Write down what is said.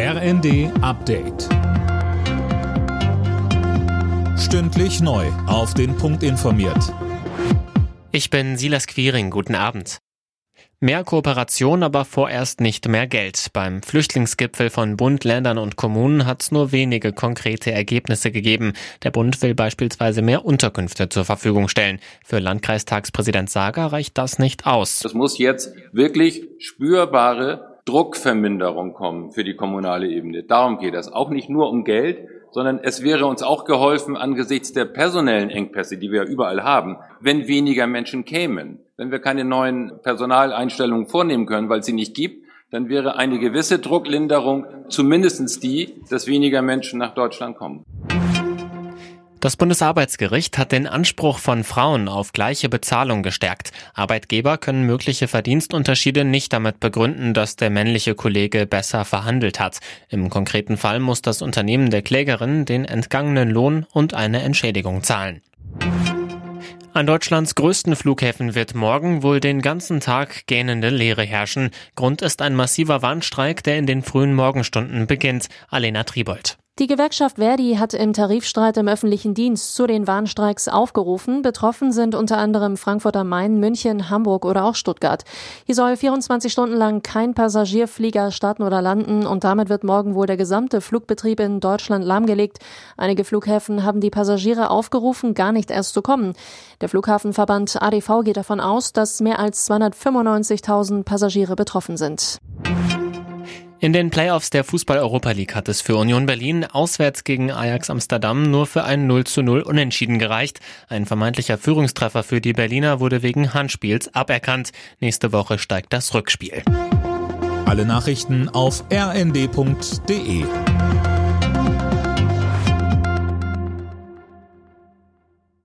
RND Update. Stündlich neu. Auf den Punkt informiert. Ich bin Silas Quiring. Guten Abend. Mehr Kooperation, aber vorerst nicht mehr Geld. Beim Flüchtlingsgipfel von Bund, Ländern und Kommunen hat es nur wenige konkrete Ergebnisse gegeben. Der Bund will beispielsweise mehr Unterkünfte zur Verfügung stellen. Für Landkreistagspräsident Sager reicht das nicht aus. Es muss jetzt wirklich spürbare Druckverminderung kommen für die kommunale Ebene. Darum geht es. Auch nicht nur um Geld, sondern es wäre uns auch geholfen angesichts der personellen Engpässe, die wir überall haben, wenn weniger Menschen kämen. Wenn wir keine neuen Personaleinstellungen vornehmen können, weil es sie nicht gibt, dann wäre eine gewisse Drucklinderung zumindestens die, dass weniger Menschen nach Deutschland kommen. Das Bundesarbeitsgericht hat den Anspruch von Frauen auf gleiche Bezahlung gestärkt. Arbeitgeber können mögliche Verdienstunterschiede nicht damit begründen, dass der männliche Kollege besser verhandelt hat. Im konkreten Fall muss das Unternehmen der Klägerin den entgangenen Lohn und eine Entschädigung zahlen. An Deutschlands größten Flughäfen wird morgen wohl den ganzen Tag gähnende Leere herrschen. Grund ist ein massiver Warnstreik, der in den frühen Morgenstunden beginnt. Alena Tribold. Die Gewerkschaft Verdi hat im Tarifstreit im öffentlichen Dienst zu den Warnstreiks aufgerufen. Betroffen sind unter anderem Frankfurt am Main, München, Hamburg oder auch Stuttgart. Hier soll 24 Stunden lang kein Passagierflieger starten oder landen und damit wird morgen wohl der gesamte Flugbetrieb in Deutschland lahmgelegt. Einige Flughäfen haben die Passagiere aufgerufen, gar nicht erst zu kommen. Der Flughafenverband ADV geht davon aus, dass mehr als 295.000 Passagiere betroffen sind. In den Playoffs der Fußball-Europa League hat es für Union Berlin auswärts gegen Ajax Amsterdam nur für ein 0 zu 0 Unentschieden gereicht. Ein vermeintlicher Führungstreffer für die Berliner wurde wegen Handspiels aberkannt. Nächste Woche steigt das Rückspiel. Alle Nachrichten auf rnd.de